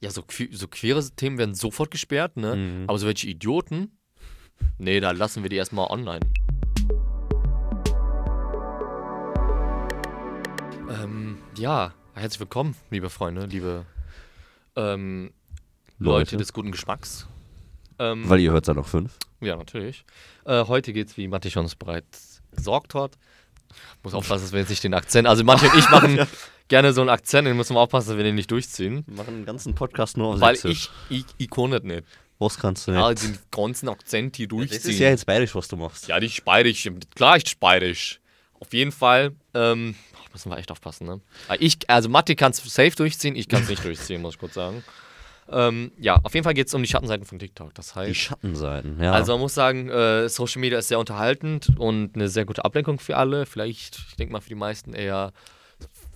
ja, so, so queere Themen werden sofort gesperrt, ne? Mhm. Aber so welche Idioten, nee, da lassen wir die erstmal online. Ähm, ja, herzlich willkommen, liebe Freunde, liebe ähm, Leute. Leute. des guten Geschmacks. Ähm, Weil ihr hört ja noch fünf. ja, natürlich. Äh, heute geht's, wie Matti schon bereits gesagt hat. Muss aufpassen, dass wir jetzt nicht den Akzent. Also Matti und ich machen gerne so einen Akzent, den müssen wir aufpassen, dass wir den nicht durchziehen. Wir machen einen ganzen Podcast nur auf Weil Sächsisch. ich, ich, ich kann das nicht. Was kannst du nicht? Ja, den ganzen Akzent hier das durchziehen. ist ja jetzt bayerisch, was du machst. Ja, die speidisch. Klar, ich speidisch. Auf jeden Fall ähm, müssen wir echt aufpassen, ne? Ich, also Matti kann es safe durchziehen, ich kann es nicht durchziehen, muss ich kurz sagen. Ähm, ja, auf jeden Fall geht es um die Schattenseiten von TikTok. Das Die heißt, Schattenseiten, ja. also man muss sagen, äh, Social Media ist sehr unterhaltend und eine sehr gute Ablenkung für alle. Vielleicht, ich denke mal, für die meisten eher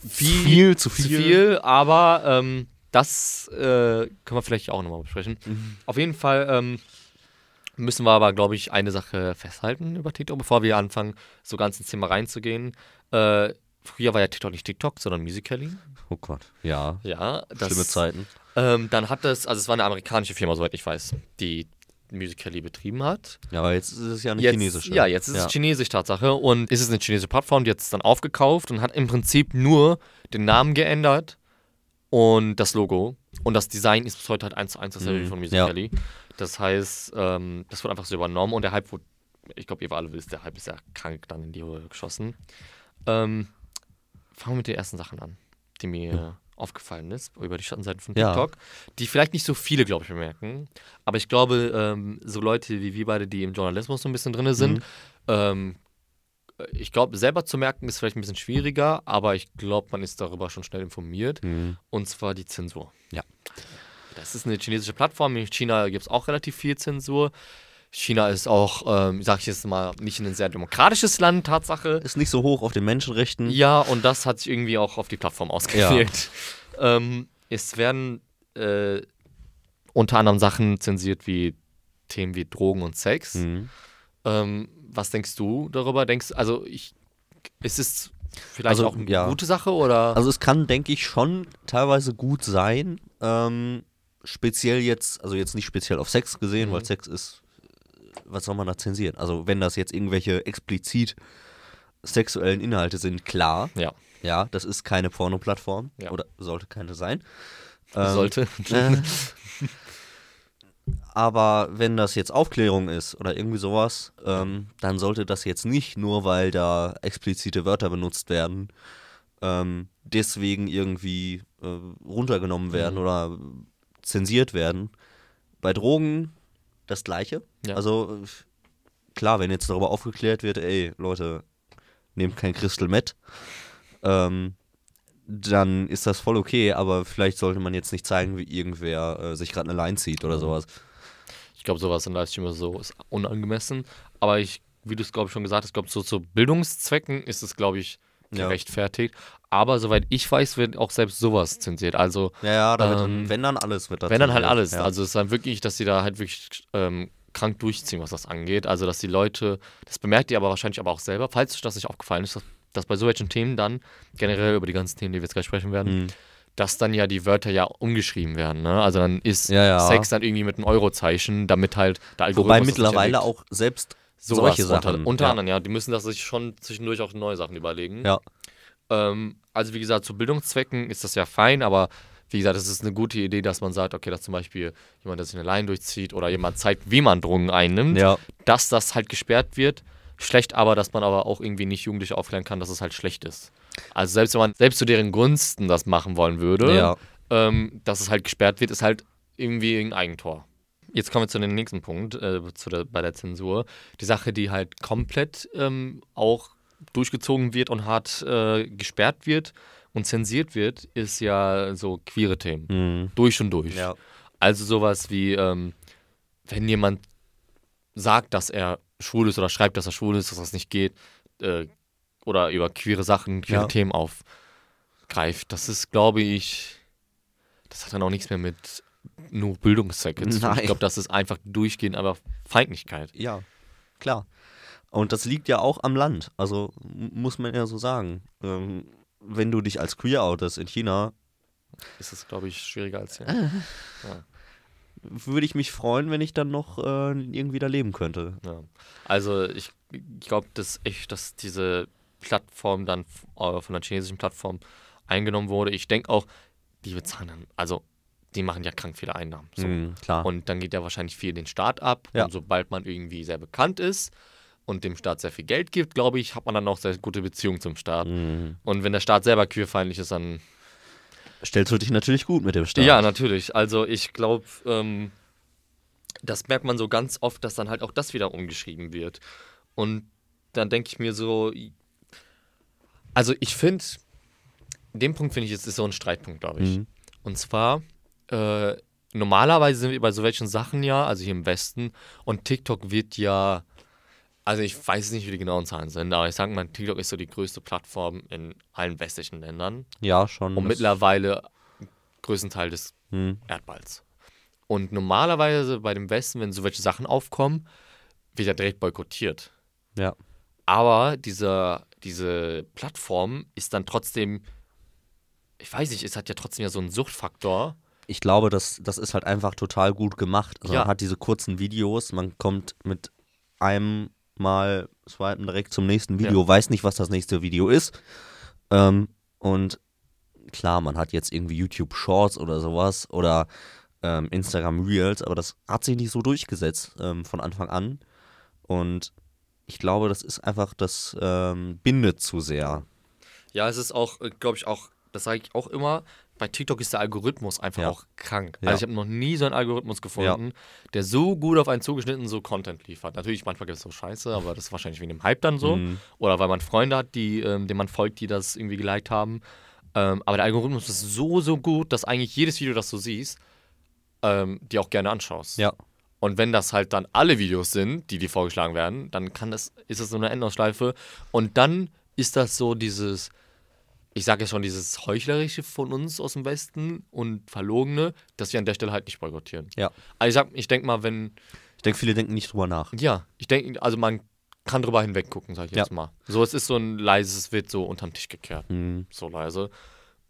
viel, Viel, zu zu viel. viel aber ähm, das äh, können wir vielleicht auch nochmal besprechen. Mhm. Auf jeden Fall ähm, müssen wir aber, glaube ich, eine Sache festhalten über TikTok, bevor wir anfangen, so ganz ins Thema reinzugehen. Äh, früher war ja TikTok nicht TikTok, sondern Musical.ly. oh Gott. Ja. Ja, das, Schlimme Zeiten. Ähm, dann hat das, also es war eine amerikanische Firma, soweit ich weiß, die Musical.ly betrieben hat. Ja, aber jetzt ist es ja eine Jetzt, chinesische. Ja, jetzt ist es chinesisch Tatsache und ist es eine chinesische Plattform, die hat es dann aufgekauft und hat im Prinzip nur den Namen geändert und das Logo. Und das Design ist bis heute halt eins zu eins dasselbe Mhm, von ja. Musical.ly. Das heißt, ähm, das wird einfach so übernommen und der Hype wurde, ich glaube, ihr alle wisst, der Hype ist ja krank dann in die Höhe geschossen. Ähm, fangen wir mit den ersten Sachen an, die mir aufgefallen ist über die Schattenseiten von Ja. TikTok, die vielleicht nicht so viele, glaube ich, bemerken. Aber ich glaube, ähm, so Leute wie wir beide, die im Journalismus so ein bisschen drin sind, Mhm. ähm, ich glaube, selber zu merken ist vielleicht ein bisschen schwieriger, aber ich glaube, man ist darüber schon schnell informiert. Mhm. Und zwar die Zensur. Ja. Das ist eine chinesische Plattform. In China gibt es auch relativ viel Zensur. China ist auch, ähm, sag ich jetzt mal, nicht ein sehr demokratisches Land, Tatsache. Ist nicht so hoch auf den Menschenrechten. Ja, und das hat sich irgendwie auch auf die Plattform ausgewirkt. Ähm, es werden äh, unter anderem Sachen zensiert wie Themen wie Drogen und Sex. Mhm. Ähm, was denkst du darüber? Denkst also ich ist es vielleicht Also, auch eine ja. gute Sache oder? Also es kann, denke ich, schon teilweise gut sein. Ähm, speziell jetzt, also jetzt nicht speziell auf Sex gesehen, Mhm. weil Sex ist, was soll man da zensieren? Also wenn das jetzt irgendwelche explizit sexuellen Inhalte sind, klar. ja, Ja, das ist keine Porno-Plattform. Ja. Oder sollte keine sein. Ähm, sollte. Äh, aber wenn das jetzt Aufklärung ist oder irgendwie sowas, ähm, dann sollte das jetzt nicht nur, weil da explizite Wörter benutzt werden, ähm, deswegen irgendwie äh, runtergenommen werden Mhm. oder zensiert werden. Bei Drogen das gleiche. Ja. Also klar, wenn jetzt darüber aufgeklärt wird, ey Leute, nehmt kein Crystal Meth, ähm, dann ist das voll okay, aber vielleicht sollte man jetzt nicht zeigen, wie irgendwer äh, sich gerade eine Line zieht Mhm. oder sowas. Ich glaube, sowas in Livestream so ist unangemessen. Aber ich, wie du es, glaube ich, schon gesagt hast, glaube so zu Bildungszwecken ist es, glaube ich, Ja. Aber soweit ich weiß, wird auch selbst sowas zensiert. Also, Ja, ja, da wird Ähm, dann, wenn dann alles wird da wenn dann halt alles. Ja. Also, es ist dann wirklich, dass sie da halt wirklich ähm, krank durchziehen, was das angeht. Also, dass die Leute, das bemerkt ihr aber wahrscheinlich aber auch selber, falls euch das nicht aufgefallen ist, dass, dass bei so welchen Themen dann, generell über die ganzen Themen, die wir jetzt gleich sprechen werden, Mhm. dass dann ja die Wörter ja umgeschrieben werden. Ne? Also, dann ist Ja, ja. Sex dann irgendwie mit einem Eurozeichen, damit halt der Algorithmus. Wobei mittlerweile auch selbst Sowas solche Sachen. Unter, unter ja. anderem, ja. Die müssen das sich schon zwischendurch auch neue Sachen überlegen. Ja. Ähm, also wie gesagt, zu Bildungszwecken ist das ja fein, aber wie gesagt, es ist eine gute Idee, dass man sagt, okay, dass zum Beispiel jemand, der sich eine Line durchzieht oder jemand zeigt, wie man Drogen einnimmt, Ja. dass das halt gesperrt wird. Schlecht aber, dass man aber auch irgendwie nicht Jugendliche aufklären kann, dass es halt schlecht ist. Also selbst wenn man selbst zu deren Gunsten das machen wollen würde, Ja. ähm, dass es halt gesperrt wird, ist halt irgendwie ein Eigentor. Jetzt kommen wir zu dem nächsten Punkt, äh, zu der, bei der Zensur. Die Sache, die halt komplett ähm, auch durchgezogen wird und hart äh, gesperrt wird und zensiert wird, ist ja so queere Themen. Mhm. Durch und durch. Ja. Also sowas wie, ähm, wenn jemand sagt, dass er schwul ist oder schreibt, dass er schwul ist, dass das nicht geht, äh, oder über queere Sachen, queere Ja. Themen aufgreift, das ist, glaube ich, das hat dann auch nichts mehr mit nur Bildungszwecke zu tun. Ich glaube, das ist einfach durchgehend aber Feindlichkeit. Ja, klar. Und das liegt ja auch am Land. Also muss man ja so sagen. Ähm, wenn du dich als queer outest in China, ist es, glaube ich, schwieriger als hier. Ja. Würde ich mich freuen, wenn ich dann noch äh, irgendwie da leben könnte. Ja. Also ich, ich glaube, dass echt, dass diese Plattform dann äh, von der chinesischen Plattform eingenommen wurde. Ich denke auch, die bezahlen dann, also die machen ja krank viele Einnahmen. So. Mhm, klar. Und dann geht ja wahrscheinlich viel den Staat ab. Ja. Und sobald man irgendwie sehr bekannt ist und dem Staat sehr viel Geld gibt, glaube ich, hat man dann auch sehr gute Beziehungen zum Staat. Mhm. Und wenn der Staat selber queerfeindlich ist, dann Stellst du dich natürlich gut mit dem Staat. Ja, natürlich. Also ich glaube, ähm, das merkt man so ganz oft, dass dann halt auch das wieder umgeschrieben wird. Und dann denke ich mir so, also ich finde, den Punkt finde ich, es ist so ein Streitpunkt, glaube ich. Mhm. Und zwar, äh, normalerweise sind wir bei so welchen Sachen ja, also hier im Westen, und TikTok wird ja, also ich weiß nicht, wie die genauen Zahlen sind, aber ich sage mal, TikTok ist so die größte Plattform in allen westlichen Ländern Ja, schon. und mittlerweile größten Teil des Mhm. Erdballs. Und normalerweise bei dem Westen, wenn so welche Sachen aufkommen, wird ja direkt boykottiert. Ja. Aber diese, diese Plattform ist dann trotzdem, ich weiß nicht, es hat ja trotzdem ja so einen Suchtfaktor. Ich glaube, das, das ist halt einfach total gut gemacht. Also Ja. Man hat diese kurzen Videos, man kommt mit einem Mal swipen direkt zum nächsten Video, weiß nicht, was das nächste Video ist. Ähm, und klar, man hat jetzt irgendwie YouTube Shorts oder sowas oder ähm, Instagram Reels, aber das hat sich nicht so durchgesetzt ähm, von Anfang an. Und ich glaube, das ist einfach, das ähm, bindet zu sehr. Ja, es ist auch, glaube ich, auch, das sage ich auch immer, bei TikTok ist der Algorithmus einfach Ja. auch krank. Ja. Also ich habe noch nie so einen Algorithmus gefunden, der so gut auf einen zugeschnitten so Content liefert. Natürlich, manchmal gibt es so Scheiße, aber das ist wahrscheinlich wegen dem Hype dann so. Mhm. Oder weil man Freunde hat, die, ähm, denen man folgt, die das irgendwie geliked haben. Ähm, aber der Algorithmus ist so, so gut, dass eigentlich jedes Video, das du siehst, ähm, dir auch gerne anschaust. Ja. Und wenn das halt dann alle Videos sind, die dir vorgeschlagen werden, dann kann das, ist das so eine Endausschleife. Und dann ist das so dieses, ich sage ja schon, dieses Heuchlerische von uns aus dem Westen und Verlogene, dass wir an der Stelle halt nicht boykottieren. Ja. Also ich, sag, ich denke mal, wenn, Ich denke, viele denken nicht drüber nach. ja, ich denke, also man kann drüber hinweggucken, sag ich jetzt Ja. mal. So, es ist so ein leises, es wird so unterm Tisch gekehrt, Mhm. so leise.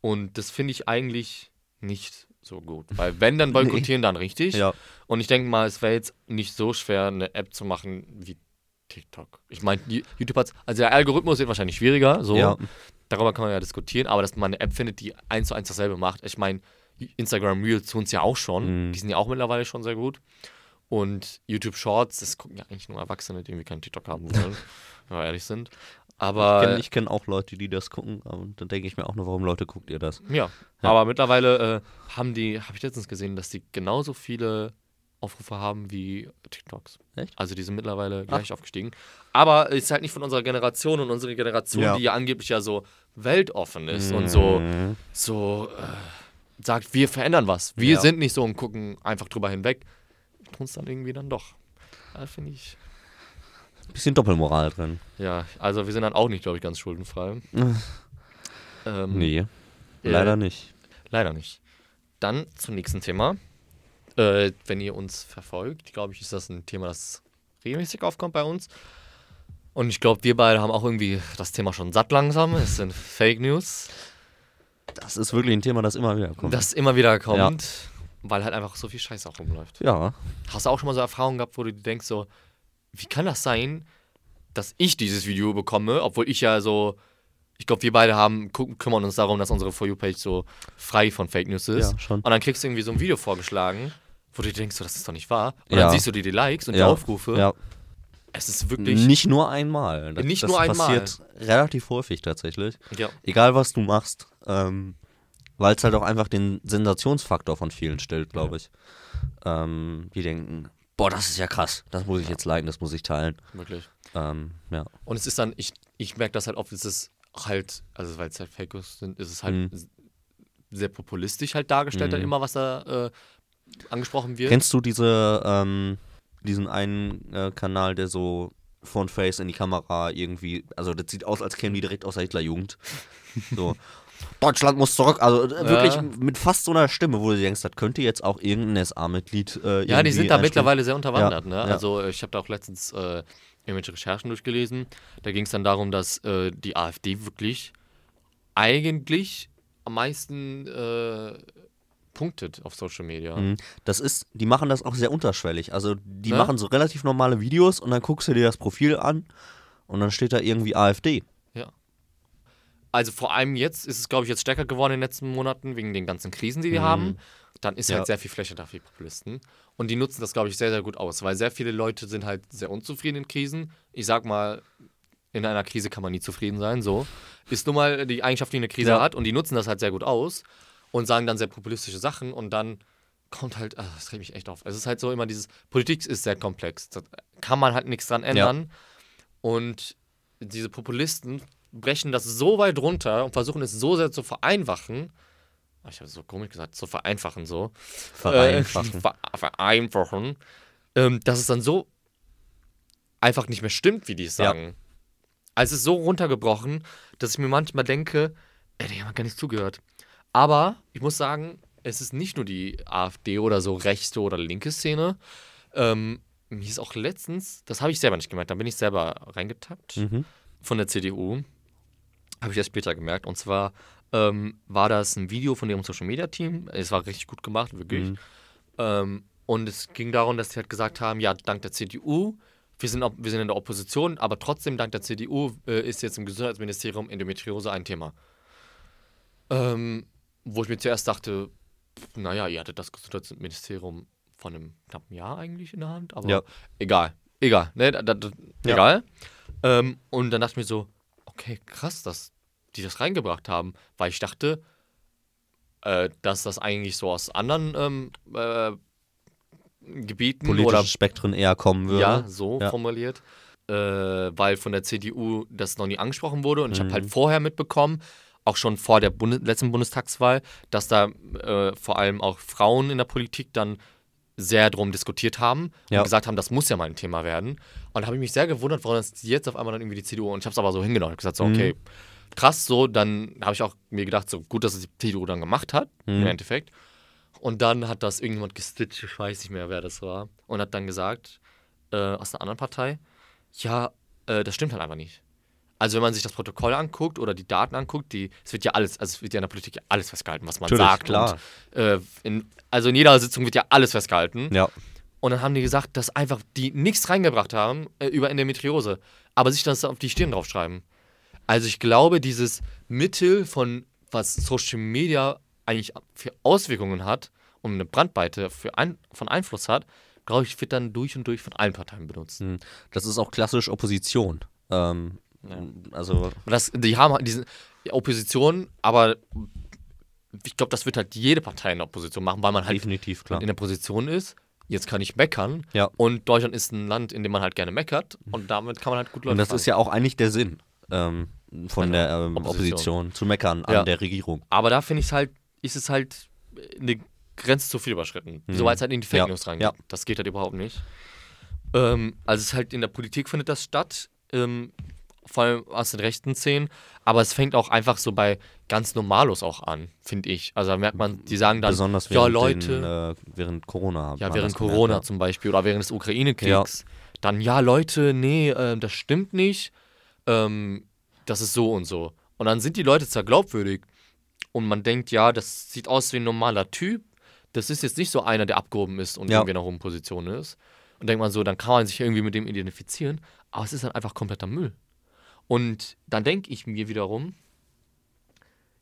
Und das finde ich eigentlich nicht so gut. Weil wenn, dann boykottieren, dann richtig. Ja. Und ich denke mal, es wäre jetzt nicht so schwer, eine App zu machen wie TikTok. Ich meine, YouTube hat also der Algorithmus wird wahrscheinlich schwieriger, so. Ja. Darüber kann man ja diskutieren, aber dass man eine App findet, die eins zu eins dasselbe macht. Ich meine, Instagram Reels tun es ja auch schon. Mhm. Die sind ja auch mittlerweile schon sehr gut. Und YouTube Shorts, das gucken ja eigentlich nur Erwachsene, die irgendwie keinen TikTok haben wollen, wenn wir ehrlich sind. Aber Ich kenne kenn auch Leute, die das gucken. Und dann denke ich mir auch nur, warum Leute guckt ihr das? Ja, aber mittlerweile äh, haben die, habe ich letztens gesehen, dass die genauso viele Aufrufe haben wie TikToks. Echt? Also die sind mittlerweile gleich aufgestiegen. Aber ist halt nicht von unserer Generation und unsere Generation, Ja. die ja angeblich ja so weltoffen ist und so, Mhm. so äh, sagt, wir verändern was. Wir Ja. sind nicht so und gucken einfach drüber hinweg. Tun es dann irgendwie dann doch. Da finde ich. Bisschen Doppelmoral drin. Ja, also wir sind dann auch nicht, glaube ich, ganz schuldenfrei. ähm, Nee, äh, leider nicht. Leider nicht. Dann zum nächsten Thema. Äh, wenn ihr uns verfolgt, glaube ich, ist das ein Thema, das regelmäßig aufkommt bei uns. Und ich glaube, wir beide haben auch irgendwie das Thema schon satt langsam. Es sind Fake News, Das ist wirklich ein Thema, das immer wieder kommt. das immer wieder kommt, weil halt einfach so viel Scheiße auch rumläuft. ja. Hast du auch schon mal so Erfahrungen gehabt, wo du dir denkst, so, wie kann das sein, dass ich dieses Video bekomme, obwohl ich ja so, ich glaube, wir beide haben, gucken, kümmern uns darum, dass unsere For You-Page so frei von Fake News ist. Ja, schon. Und dann kriegst du irgendwie so ein Video vorgeschlagen, wo du dir denkst, so, das ist doch nicht wahr. Und Ja. dann siehst du dir die Likes und die ja. Aufrufe. Ja. Es ist wirklich. Nicht nur einmal. Das, Nicht das nur einmal. passiert relativ häufig tatsächlich. Ja. Egal, was du machst. Ähm, Weil es halt auch einfach den Sensationsfaktor von vielen stellt, glaube ich. Ähm, die denken, boah, das ist ja krass. Das muss ich jetzt liken, das muss ich teilen. Wirklich. Ähm, ja. Und es ist dann, ich, ich merke das halt oft, es ist halt, also weil es halt Fake News sind, ist es halt Mhm. sehr populistisch halt dargestellt, dann Mhm. immer, was da äh, angesprochen wird. Kennst du diese, ähm, diesen einen äh, Kanal, der so von Face in die Kamera irgendwie, also das sieht aus, als kämen die direkt aus der Hitlerjugend. So. Deutschland muss zurück, also äh, wirklich Ja. mit fast so einer Stimme, wo du denkst, das könnte jetzt auch irgendein SA-Mitglied äh, ja, die sind da mittlerweile sehr unterwandert. Ja, ne? Also ich habe da auch letztens äh, irgendwelche Recherchen durchgelesen. Da ging es dann darum, dass äh, die AfD wirklich eigentlich am meisten äh, punktet auf Social Media. Mhm. Das ist, die machen das auch sehr unterschwellig. Also die Ne? machen so relativ normale Videos und dann guckst du dir das Profil an und dann steht da irgendwie AfD. Also vor allem jetzt ist es, glaube ich, jetzt stärker geworden in den letzten Monaten wegen den ganzen Krisen, die die Mhm. haben. Dann ist Ja. halt sehr viel Fläche da für die Populisten. Und die nutzen das, glaube ich, sehr, sehr gut aus, weil sehr viele Leute sind halt sehr unzufrieden in Krisen. Ich sag mal, in einer Krise kann man nie zufrieden sein, so. Ist nun mal die Eigenschaft, die eine Krise Ja. hat und die nutzen das halt sehr gut aus und sagen dann sehr populistische Sachen und dann kommt halt, ah, das regt mich echt auf. Es ist halt so immer dieses, Politik ist sehr komplex. Da kann man halt nichts dran ändern. Und diese Populisten brechen das so weit runter und versuchen es so sehr zu vereinfachen. Ah, Ich habe es so komisch gesagt, zu vereinfachen so. Vereinfachen. Äh, ver vereinfachen. Ähm, dass es dann so einfach nicht mehr stimmt, wie die es Ja. sagen. Also es ist so runtergebrochen, dass ich mir manchmal denke, ey, die haben gar nicht zugehört. Aber ich muss sagen, es ist nicht nur die AfD oder so rechte oder linke Szene. Ähm, mir ist auch letztens, das habe ich selber nicht gemerkt, da bin ich selber reingetappt Mhm. von der CDU. Habe ich erst später gemerkt. Und zwar ähm, war das ein Video von ihrem Social Media Team. Es war richtig gut gemacht, wirklich. Mhm. Ähm, und es ging darum, dass sie halt gesagt haben: Ja, dank der CDU, wir sind, wir sind in der Opposition, aber trotzdem dank der CDU äh, ist jetzt im Gesundheitsministerium Endometriose ein Thema. Ähm, wo ich mir zuerst dachte: Naja, ihr hattet das Gesundheitsministerium von einem knappen Jahr eigentlich in der Hand, aber Ja. egal. Egal, ne? Da, da, Ja. Egal. Ähm, und dann dachte ich mir so, okay, krass, dass die das reingebracht haben, weil ich dachte, äh, dass das eigentlich so aus anderen ähm, äh, Gebieten Politische oder Spektren eher kommen würde. ja, so Ja. formuliert, äh, weil von der CDU das noch nie angesprochen wurde und ich habe Mhm. halt vorher mitbekommen, auch schon vor der Bundes letzten Bundestagswahl, dass da äh, vor allem auch Frauen in der Politik dann sehr drum diskutiert haben Ja. und gesagt haben, das muss ja mal ein Thema werden. Und da habe ich mich sehr gewundert, warum das jetzt auf einmal dann irgendwie die CDU und ich habe es aber so hingenommen. Ich habe gesagt, so, Mhm. okay, krass, so, dann habe ich auch mir gedacht, so gut, dass es die CDU dann gemacht hat, Mhm. im Endeffekt. Und dann hat das irgendjemand gestitcht, ich weiß nicht mehr, wer das war, und hat dann gesagt, äh, aus einer anderen Partei, ja, äh, das stimmt halt einfach nicht. Also wenn man sich das Protokoll anguckt oder die Daten anguckt, die, es wird ja alles, also es wird ja in der Politik ja alles festgehalten, was man Natürlich, sagt. klar. Und, äh, in, also in jeder Sitzung wird ja alles festgehalten. Ja. Und dann haben die gesagt, dass einfach die nichts reingebracht haben äh, über Endometriose, aber sich das auf die Stirn draufschreiben. Also ich glaube, dieses Mittel von, was Social Media eigentlich für Auswirkungen hat und eine Brandweite für ein, von Einfluss hat, glaube ich, wird dann durch und durch von allen Parteien benutzt. Mhm. Das ist auch klassisch Opposition. Ähm, Ja. Also, Das, die haben halt diese Opposition, aber ich glaube, das wird halt jede Partei in der Opposition machen, weil man halt definitiv klar. in der Position ist, jetzt kann ich meckern. Ja. Und Deutschland ist ein Land, in dem man halt gerne meckert. Und damit kann man halt gut Leute Und das ist ja auch eigentlich der Sinn ähm, von Genau. der ähm, Opposition. Opposition. zu meckern an Ja. der Regierung. Aber da finde ich es halt, ist es halt eine Grenze zu viel überschritten. Mhm. Sobald es halt in die Fake Ja. News reingeht. Ja. Das geht halt überhaupt nicht. Ähm, also es ist halt in der Politik findet das statt, ähm, vor allem aus den rechten Szenen, aber es fängt auch einfach so bei ganz Normalos auch an, finde ich. Also da merkt man, die sagen dann, Besonders ja Leute, den, äh, während Corona. Ja, während gemerkt, Corona ja. zum Beispiel oder während des Ukraine-Kriegs. Dann, ja, Leute, nee, ähm, das stimmt nicht. Ähm, das ist so und so. Und dann sind die Leute zwar glaubwürdig und man denkt, ja, das sieht aus wie ein normaler Typ. Das ist jetzt nicht so einer, der abgehoben ist und Ja. irgendwie in einer hohen Position ist. Und denkt man so, dann kann man sich irgendwie mit dem identifizieren. Aber es ist dann einfach kompletter Müll. Und dann denke ich mir wiederum,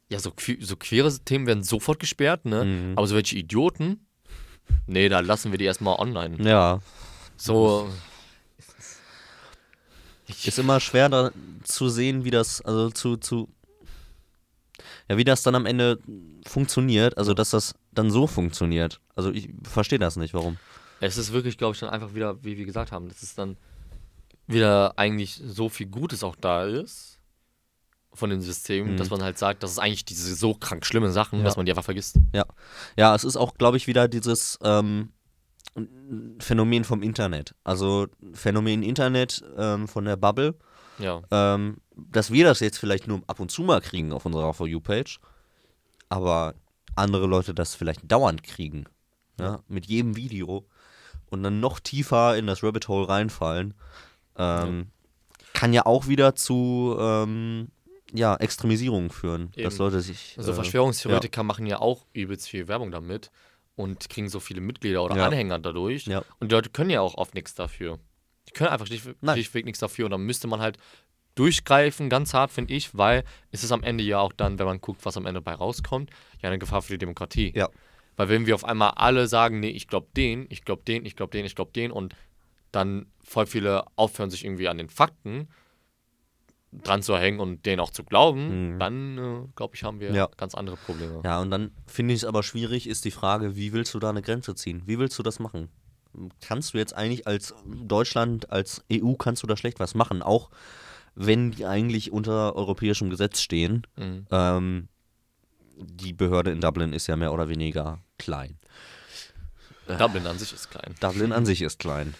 ja, so, so queere Themen werden sofort gesperrt, ne? Mhm. Aber so welche Idioten, nee, da lassen wir die erstmal online. Ja, So. ist immer schwer da zu sehen, wie das, also zu, zu, ja, wie das dann am Ende funktioniert, also dass das dann so funktioniert. Also ich verstehe das nicht, warum. Es ist wirklich, glaube ich, dann einfach wieder, wie wir gesagt haben, dass es dann wieder eigentlich so viel Gutes auch da ist von dem System, Mhm. dass man halt sagt, das ist eigentlich diese so krank schlimme Sachen, Ja. dass man die einfach vergisst. Ja, es ist auch, glaube ich, wieder dieses ähm, Phänomen vom Internet. Also Phänomen Internet ähm, von der Bubble. Ja. ähm, dass wir das jetzt vielleicht nur ab und zu mal kriegen auf unserer For You-Page, aber andere Leute das vielleicht dauernd kriegen. Ja? Mit jedem Video und dann noch tiefer in das Rabbit Hole reinfallen. Ähm, Kann ja auch wieder zu ähm, ja, Extremisierung führen, dass Eben. Leute sich. Also äh, Verschwörungstheoretiker machen ja auch übelst viel Werbung damit und kriegen so viele Mitglieder oder Ja. Anhänger dadurch. Ja. Und die Leute können ja auch oft nichts dafür. Die können einfach schlichtweg nichts dafür. Und dann müsste man halt durchgreifen, ganz hart, finde ich, weil es ist am Ende ja auch dann, wenn man guckt, was am Ende bei rauskommt, ja eine Gefahr für die Demokratie. Ja. Weil wenn wir auf einmal alle sagen, nee, ich glaube den, ich glaube den, ich glaube den, ich glaube den und dann voll viele aufhören, sich irgendwie an den Fakten dran zu hängen und denen auch zu glauben, Mhm. dann, äh, glaube ich, haben wir Ja. ganz andere Probleme. Ja, und dann finde ich es aber schwierig, ist die Frage, wie willst du da eine Grenze ziehen? Wie willst du das machen? Kannst du jetzt eigentlich als Deutschland, als EU, kannst du da schlecht was machen, auch wenn die eigentlich unter europäischem Gesetz stehen. Mhm. Ähm, die Behörde in Dublin ist ja mehr oder weniger klein. Dublin an sich ist klein. Dublin an sich ist klein.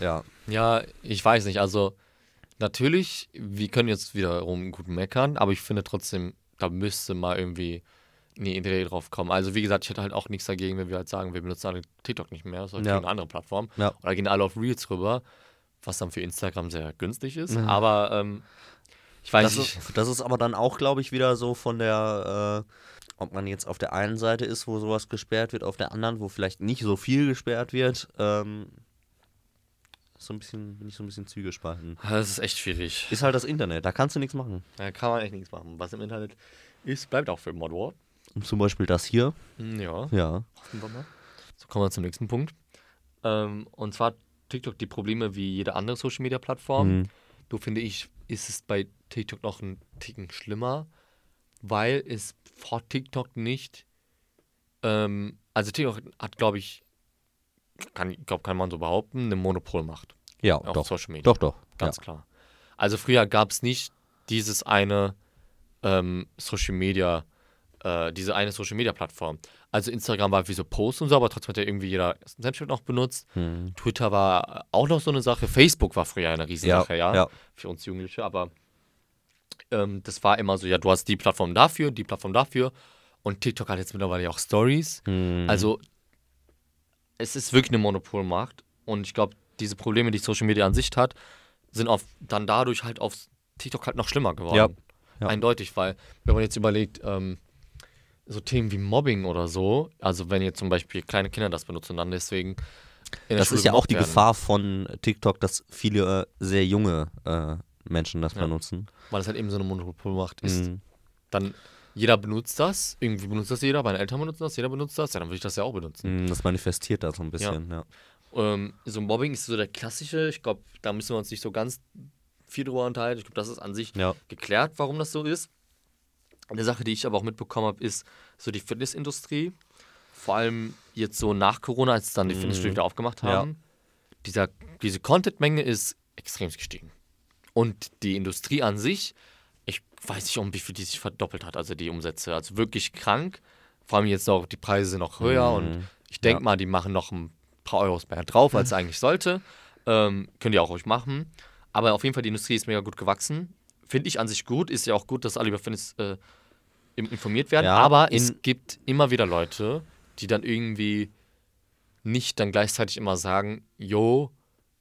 Ja, Ja, ich weiß nicht. Also, natürlich, wir können jetzt wiederum gut meckern, aber ich finde trotzdem, da müsste mal irgendwie eine Idee drauf kommen. Also, wie gesagt, ich hätte halt auch nichts dagegen, wenn wir halt sagen, wir benutzen alle TikTok nicht mehr, sondern Ja. eine andere Plattform. Ja. Oder gehen alle auf Reels rüber, was dann für Instagram sehr günstig ist. Mhm. Aber, ähm, ich weiß Das nicht. ist, das ist aber dann auch, glaube ich, wieder so von der, äh, ob man jetzt auf der einen Seite ist, wo sowas gesperrt wird, auf der anderen, wo vielleicht nicht so viel gesperrt wird. Ähm, so ein bisschen, bin ich so ein bisschen zwiegespalten. Das ist echt schwierig. Ist halt das Internet, da kannst du nichts machen. Da kann man echt nichts machen. Was im Internet ist, bleibt auch für Modwar. Und zum Beispiel das hier. Hm, Ja. Ja. Hoffen wir mal. So kommen wir zum nächsten Punkt. Ähm, und zwar TikTok die Probleme wie jede andere Social Media Plattform. Mhm. Du finde ich, ist es bei TikTok noch ein Ticken schlimmer, weil es vor TikTok nicht. Ähm, also TikTok hat, glaube ich, kann, glaub, kann man so behaupten, eine Monopolmacht Ja, auf doch. Social Media. Doch, doch. Ganz klar. Also früher gab es nicht dieses eine ähm, Social Media, äh, diese eine Social Media Plattform. Also Instagram war wie so Posts und so, aber trotzdem hat ja irgendwie jeder Snapchat noch benutzt. Ja. Mhm. Twitter war auch noch so eine Sache. Facebook war früher eine Riesensache, ja, ja. für uns Jugendliche, aber ähm, das war immer so, ja, du hast die Plattform dafür, die Plattform dafür und TikTok hat jetzt mittlerweile ja auch Stories. Mhm. Also es ist wirklich eine Monopolmacht und ich glaube, diese Probleme, die Social Media an sich hat, sind auf, dann dadurch halt auf TikTok halt noch schlimmer geworden. Ja, ja. Eindeutig, weil wenn man jetzt überlegt, ähm, so Themen wie Mobbing oder so, also wenn jetzt zum Beispiel kleine Kinder das benutzen, dann deswegen Das Schule ist ja auch die werden, Gefahr von TikTok, dass viele äh, sehr junge äh, Menschen das Ja. benutzen. Weil es halt eben so eine Monopolmacht ist. Mhm. Dann jeder benutzt das, irgendwie benutzt das jeder, meine Eltern benutzen das, jeder benutzt das, ja, dann würde ich das ja auch benutzen. Mhm, Das manifestiert da so ein bisschen, ja. Ähm, so Mobbing ist so der klassische, ich glaube, da müssen wir uns nicht so ganz viel drüber unterhalten. Ich glaube, das ist an sich Ja. geklärt, warum das so ist. Eine Sache, die ich aber auch mitbekommen habe, ist so die Fitnessindustrie. Vor allem jetzt so nach Corona, als dann die Mhm. Fitnessstudios wieder aufgemacht Ja. haben. Dieser, diese Content-Menge ist extrem gestiegen. Und die Industrie an sich, ich weiß nicht, um wie viel die sich verdoppelt hat, also die Umsätze. Also wirklich krank. Vor allem jetzt noch, die Preise sind noch höher Mhm. und ich denke Ja. mal, die machen noch ein paar Euros mehr drauf, als es eigentlich sollte. Ähm, können die auch ruhig machen. Aber auf jeden Fall, die Industrie ist mega gut gewachsen. Finde ich an sich gut. Ist ja auch gut, dass alle über Fitness äh, informiert werden. Ja, aber es gibt immer wieder Leute, die dann irgendwie nicht dann gleichzeitig immer sagen, jo,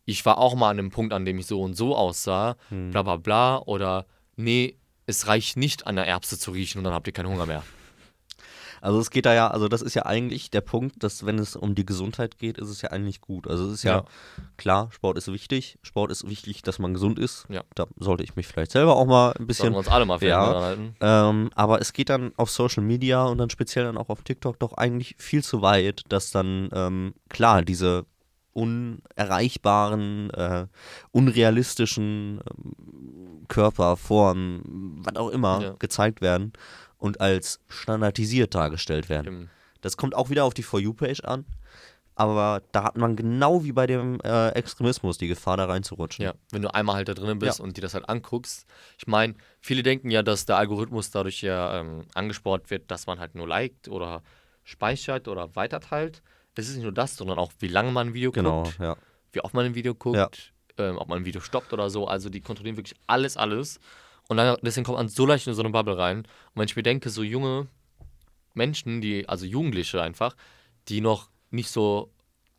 ich war auch mal an einem Punkt, an dem ich so und so aussah, Hm. bla bla bla. Oder nee, es reicht nicht an der Erbse zu riechen und dann habt ihr keinen Hunger mehr. Also es geht da ja, also das ist ja eigentlich der Punkt, dass wenn es um die Gesundheit geht, ist es ja eigentlich gut. Also es ist ja, Ja. klar, Sport ist wichtig. Sport ist wichtig, dass man gesund ist. Ja. Da sollte ich mich vielleicht selber auch mal ein Sollten bisschen wir uns alle mal Ja. halten. Ähm, aber es geht dann auf Social Media und dann speziell dann auch auf TikTok doch eigentlich viel zu weit, dass dann ähm, klar diese unerreichbaren, äh, unrealistischen ähm, Körperformen, was auch immer, Ja. gezeigt werden und als standardisiert dargestellt werden. Stimmt. Das kommt auch wieder auf die For You-Page an, aber da hat man genau wie bei dem äh, Extremismus die Gefahr, da reinzurutschen. Ja, wenn du einmal halt da drinnen bist Ja. und dir das halt anguckst. Ich meine, viele denken ja, dass der Algorithmus dadurch ja ähm, angespornt wird, dass man halt nur liked oder speichert oder weiterteilt. Es ist nicht nur das, sondern auch, wie lange man ein Video Genau, guckt, ja. wie oft man ein Video guckt, Ja. ähm, ob man ein Video stoppt oder so. Also die kontrollieren wirklich alles, alles. Und dann, deswegen kommt man so leicht in so eine Bubble rein. Und wenn ich mir denke, so junge Menschen, die, also Jugendliche einfach, die noch nicht so,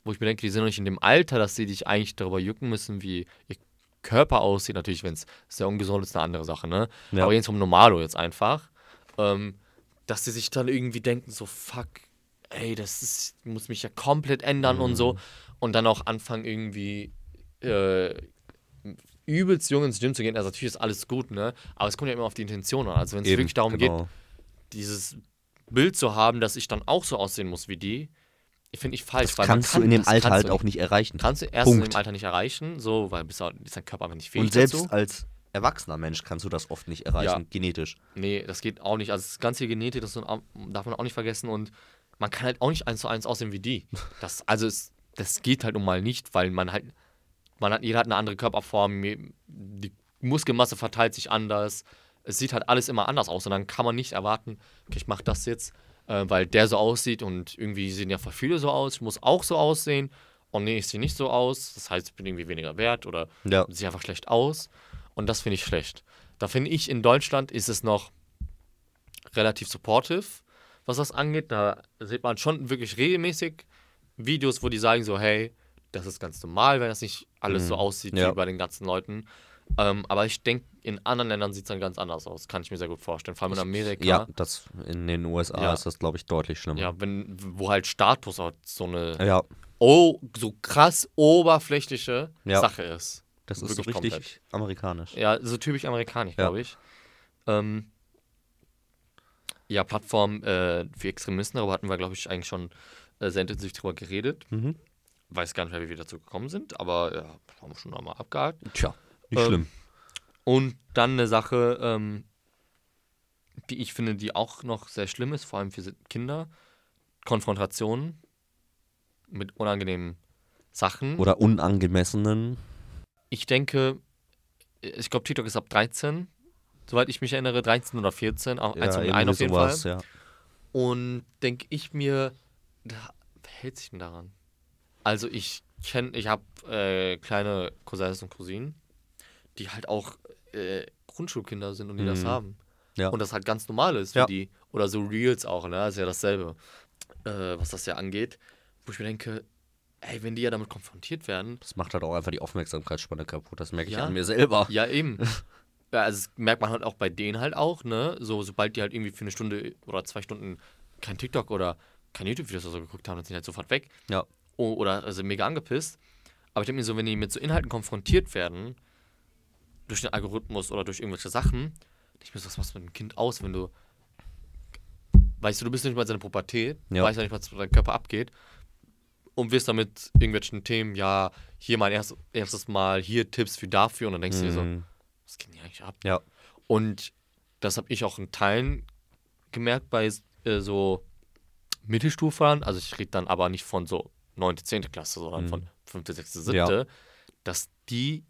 wo ich mir denke, die sind noch nicht in dem Alter, dass sie dich eigentlich darüber jucken müssen, wie ihr Körper aussieht, natürlich, wenn es sehr ungesund ist, eine andere Sache, ne? Ja. Aber jetzt vom Normalo jetzt einfach, ähm, dass sie sich dann irgendwie denken, so, fuck, ey, das ist, muss mich ja komplett ändern und Mhm. so. Und dann auch anfangen irgendwie äh, übelst jung ins Gym zu gehen. Also natürlich ist alles gut, ne? Aber es kommt ja immer auf die Intention an. Also wenn es wirklich darum geht, genau. dieses Bild zu haben, dass ich dann auch so aussehen muss wie die, finde ich falsch. Das kannst kann- du in dem Alter halt auch nicht erreichen. Kannst du erst in Punkt. dem Alter nicht erreichen, so, weil bist du, ist dein Körper einfach nicht fähig Und selbst dazu. als erwachsener Mensch kannst du das oft nicht erreichen, Ja. genetisch. Nee, das geht auch nicht. Also das ganze Genetik, das darf man auch nicht vergessen und man kann halt auch nicht eins zu eins aussehen wie die. Das, also es, das geht halt nun mal nicht, weil man halt, man hat, jeder hat eine andere Körperform, die Muskelmasse verteilt sich anders. Es sieht halt alles immer anders aus und dann kann man nicht erwarten, okay, ich mache das jetzt, äh, weil der so aussieht und irgendwie sehen ja viele so aus, ich muss auch so aussehen und nee, ich sehe nicht so aus, das heißt, ich bin irgendwie weniger wert oder Ja. sieht einfach schlecht aus und das finde ich schlecht. Da finde ich, in Deutschland ist es noch relativ supportive, was das angeht. Da sieht man schon wirklich regelmäßig Videos, wo die sagen so, hey, das ist ganz normal, wenn das nicht alles so aussieht Ja. wie bei den ganzen Leuten. Ähm, aber ich denke, in anderen Ländern sieht es dann ganz anders aus. Kann ich mir sehr gut vorstellen. Vor allem in Amerika. Ja, das in den USA Ja. ist das, glaube ich, deutlich schlimmer. Ja, wenn, wo halt Status auch so eine Ja, oh, so krass oberflächliche Ja. Sache ist. das ist so richtig komplett. amerikanisch. Ja, so typisch amerikanisch, glaube ich. Ähm, ja, Plattform äh, für Extremisten, darüber hatten wir, glaube ich, eigentlich schon äh, sehr intensiv drüber geredet. Mhm. Weiß gar nicht mehr, wie wir dazu gekommen sind, aber ja, haben wir schon einmal abgehakt. Tja, nicht Ähm, schlimm. Und dann eine Sache, ähm, die ich finde, die auch noch sehr schlimm ist, vor allem für Kinder: Konfrontationen mit unangenehmen Sachen. Oder unangemessenen. Ich denke, ich glaube, TikTok ist ab 13, soweit ich mich erinnere, 13 oder 14, auch eins von den einen auf jeden Fall. Ja. Und denke ich mir, da, wer hält sich denn daran? Also ich kenne, ich habe äh, kleine Cousins und Cousinen, die halt auch äh, Grundschulkinder sind und die das Mhm. haben. Ja. Und das halt ganz normal ist für Ja. die. Oder so Reels auch, ne? Das ist ja dasselbe, äh, was das ja angeht. Wo ich mir denke, ey, wenn die ja damit konfrontiert werden, Das macht halt auch einfach die Aufmerksamkeitsspanne kaputt. Das merke ich Ja. an mir selber. Ja, eben. ja, also das merkt man halt auch bei denen halt auch, ne? So, sobald die halt irgendwie für eine Stunde oder zwei Stunden kein TikTok oder kein YouTube-Videos oder so geguckt haben, dann sind die halt sofort weg. Ja. O oder also mega angepisst. Aber ich denke mir so, wenn die mit so Inhalten konfrontiert werden, durch den Algorithmus oder durch irgendwelche Sachen, ich mir so, was machst du mit dem Kind aus, wenn du. Weißt du, du bist nicht mal in seiner Pubertät, Ja. weißt ja nicht, was mit deinem Körper abgeht. Und wirst dann mit irgendwelchen Themen, ja, hier mein erst, erstes Mal, hier Tipps für dafür. Und dann denkst du dir so, Mhm. Was geht denn hier eigentlich ab? Ja. Und das habe ich auch in Teilen gemerkt bei äh, so Mittelstufern. Also ich rede dann aber nicht von so 9., 10. Klasse, sondern Mhm. von 5., 6., 7., Ja. dass die,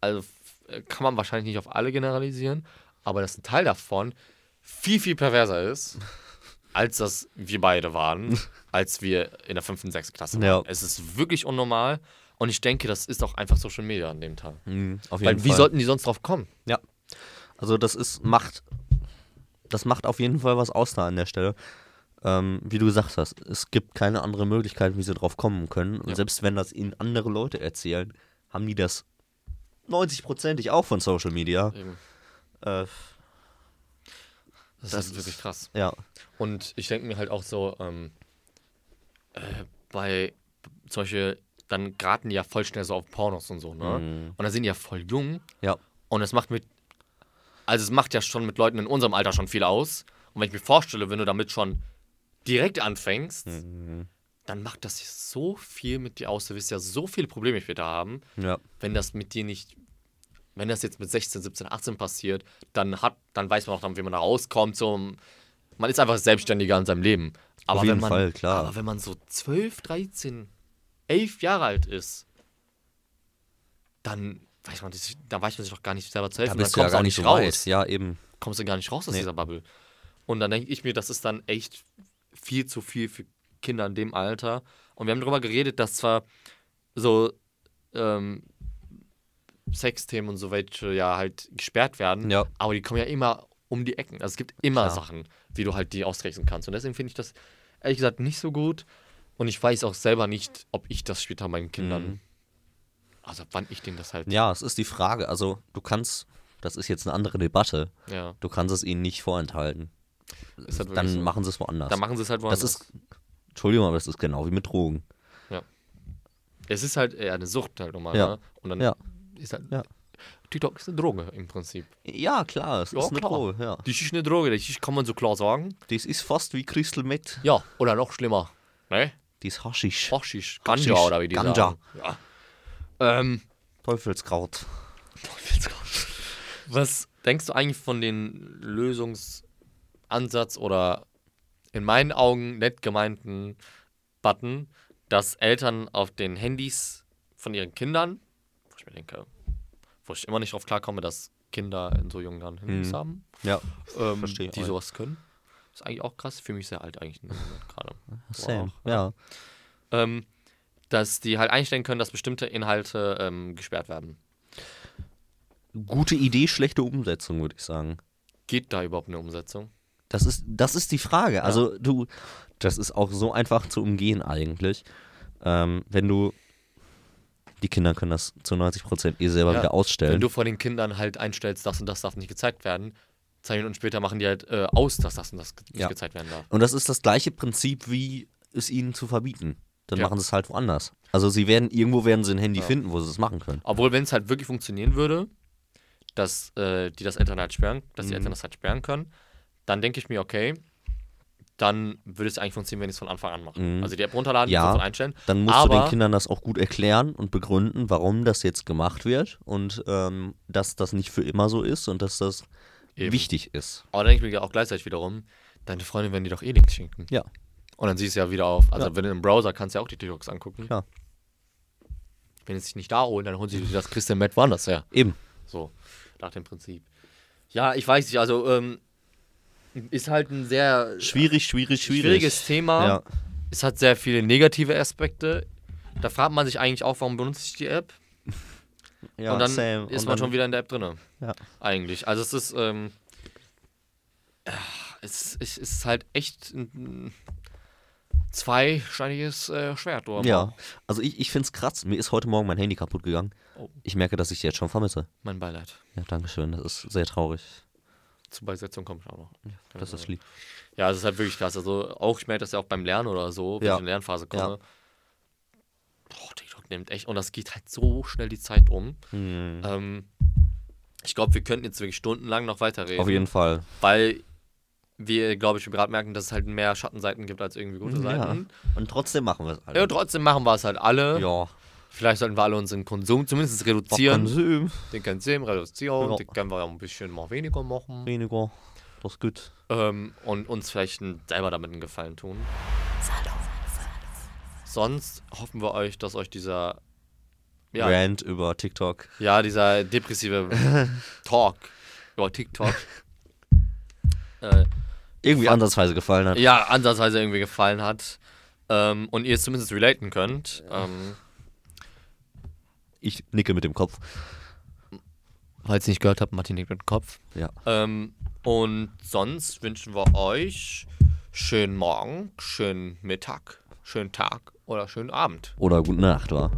also äh, kann man wahrscheinlich nicht auf alle generalisieren, aber dass ein Teil davon viel, viel perverser ist, als das wir beide waren, als wir in der 5., 6. Klasse waren. Ja. Es ist wirklich unnormal und ich denke, das ist auch einfach Social Media an dem Tag. Mhm, auf jeden Weil wie Fall. sollten die sonst drauf kommen? Ja. Also das ist, macht, das macht auf jeden Fall was aus da an der Stelle. Ähm, wie du gesagt hast, es gibt keine andere Möglichkeit, wie sie drauf kommen können. Und Ja. selbst wenn das ihnen andere Leute erzählen, haben die das 90%ig auch von Social Media. Eben. Äh, Das, Das ist halt wirklich krass. ja. Und ich denke mir halt auch so, ähm, äh, bei Beispiel, dann geraten die ja voll schnell so auf Pornos und so, ne? Mhm. Und dann sind die ja voll jung. Ja. Und es macht mit, also es macht ja schon mit Leuten in unserem Alter schon viel aus. Und wenn ich mir vorstelle, wenn du damit schon direkt anfängst, Mhm. dann macht das so viel mit dir aus. Du wirst ja so viele Probleme später haben. Ja. wenn das mit dir nicht, wenn das jetzt mit 16, 17, 18 passiert, dann hat, dann weiß man auch dann, wie man da rauskommt. So, man ist einfach selbstständiger in seinem Leben. Aber Auf jeden wenn man, Fall, klar. Aber wenn man so 12, 13, 11 Jahre alt ist, dann weiß man, sich- dann weiß man sich doch gar nicht selber zu Da helfen. dann bist du ja kommst gar nicht raus. weit. Ja, eben. Kommst du gar nicht raus aus Nee. dieser Bubble. Und dann denke ich mir, das ist dann echt viel zu viel für Kinder in dem Alter. Und wir haben darüber geredet, dass zwar so ähm, Sexthemen und so welche ja halt gesperrt werden, Ja. aber die kommen ja immer um die Ecken. Also es gibt immer Klar. Sachen, wie du halt die austricksen kannst. Und deswegen finde ich das ehrlich gesagt nicht so gut. Und ich weiß auch selber nicht, ob ich das später meinen Kindern Mhm. Also wann ich denen das halt. Ja, es ist die Frage. Also, du kannst, das ist jetzt eine andere Debatte, Ja. du kannst es ihnen nicht vorenthalten. Halt Dann so. machen sie es woanders. Dann machen sie es halt das woanders. ist, Entschuldigung, aber das ist genau wie mit Drogen. es ist halt eher eine Sucht halt nochmal. Ja. Ne? Und dann Ja. Ist halt. Ja. TikTok ist eine Droge im Prinzip. Ja, klar, es Ja, ist eine klar. Droge, ja. Das ist eine Droge, das kann man so klar sagen. Das ist fast wie Crystal Meth. Ja, oder noch schlimmer. Ne? Das ist Haschisch. Haschisch. Ganja Haschisch. oder wie die Ganja. sagen. Ja. Ähm, Teufelskraut. was denkst du eigentlich von den Lösungsansatz oder in meinen Augen nett gemeinten Button, dass Eltern auf den Handys von ihren Kindern, ich mir denke, wo ich immer nicht drauf klarkomme, dass Kinder in so jungen Jahren Handys Mhm. haben, Ja, ähm, Verstehe die sowas können. Ist eigentlich auch krass. Für mich sehr alt eigentlich gerade. same. Wow. Ja. Ähm, dass die halt einstellen können, dass bestimmte Inhalte ähm, gesperrt werden. Gute Idee, schlechte Umsetzung, würde ich sagen. Geht da überhaupt eine Umsetzung? Das ist, das ist die Frage. Also du, das ist auch so einfach zu umgehen eigentlich. Ähm, wenn du, die Kinder können das zu 90 Prozent eh selber Ja, wieder ausstellen. Wenn du vor den Kindern halt einstellst, das und das darf nicht gezeigt werden, zwei Minuten später machen die halt äh, aus, dass das und das nicht Ja. gezeigt werden darf. Und das ist das gleiche Prinzip, wie es ihnen zu verbieten. Dann Ja. machen sie es halt woanders. Also sie werden, irgendwo werden sie ein Handy finden, wo sie es machen können. Obwohl, wenn es halt wirklich funktionieren würde, dass äh, die das Eltern halt sperren, dass die Mhm. Eltern das halt sperren können, dann denke ich mir, okay, dann würde es eigentlich funktionieren, wenn ich es von Anfang an mache. Mhm. Also die App runterladen, Ja. sofort einstellen. Dann musst du den Aber- Kindern das auch gut erklären und begründen, warum das jetzt gemacht wird und ähm, dass das nicht für immer so ist und dass das Eben. wichtig ist. Aber dann denke ich mir auch gleichzeitig wiederum, deine Freundin werden dir doch eh Links schicken. Ja. Und dann siehst du ja wieder auf. Also Ja. wenn du im Browser kannst du ja auch die TikToks angucken. Klar. Wenn sie sich nicht da holen, dann holen sie sich das Christian Matt woanders her. Eben. So, nach dem Prinzip. Ja, ich weiß nicht, also ähm, ist halt ein sehr Schwierig, schwierig, schwierig. schwieriges Thema. Ja. Es hat sehr viele negative Aspekte. Da fragt man sich eigentlich auch, warum benutze ich die App? ja und dann same. ist Und man dann- schon wieder in der App drin. Ja. Eigentlich. Also es ist, ähm, es, es ist halt echt ein, ein zweischneidiges äh, Schwert. Oder? Ja, also ich, ich finde es krass. Mir ist heute Morgen mein Handy kaputt gegangen. Oh. Ich merke, dass ich sie jetzt schon vermisse. Mein Beileid. Ja, danke schön. Das ist sehr traurig. Zur Beisetzung kommt auch noch. Das ist lieb. Ja, es ist halt wirklich krass. Also auch, ich merke das ja auch beim Lernen oder so, wenn Ja. ich in die Lernphase komme. Ja. Boah, TikTok nimmt echt, und das geht halt so schnell die Zeit um. Hm. Ähm, ich glaube, wir könnten jetzt wirklich stundenlang noch weiterreden. Auf jeden Fall. Weil wir, glaube ich, gerade merken, dass es halt mehr Schattenseiten gibt als irgendwie gute Ja. Seiten. Und trotzdem machen wir es Ja, alle. trotzdem machen wir es halt alle. Ja. Vielleicht sollten wir alle unseren Konsum zumindest reduzieren. Konsum. Den Konsum reduzieren. Ja. Den können wir ja ein bisschen mal weniger machen. Weniger. Das ist gut. Ähm, und uns vielleicht selber damit einen Gefallen tun. Sonst hoffen wir euch, dass euch dieser ja, Rant über TikTok. ja dieser depressive Talk über TikTok äh, Irgendwie Fuck. ansatzweise gefallen hat. ja ansatzweise irgendwie gefallen hat ähm, und ihr es zumindest relaten könnt. Ähm, Ich nicke mit dem Kopf. Falls ihr nicht gehört habt, Martin nickt mit dem Kopf. Ja. Ähm, und sonst wünschen wir euch schönen Morgen, schönen Mittag, schönen Tag oder schönen Abend. Oder gute Nacht, war.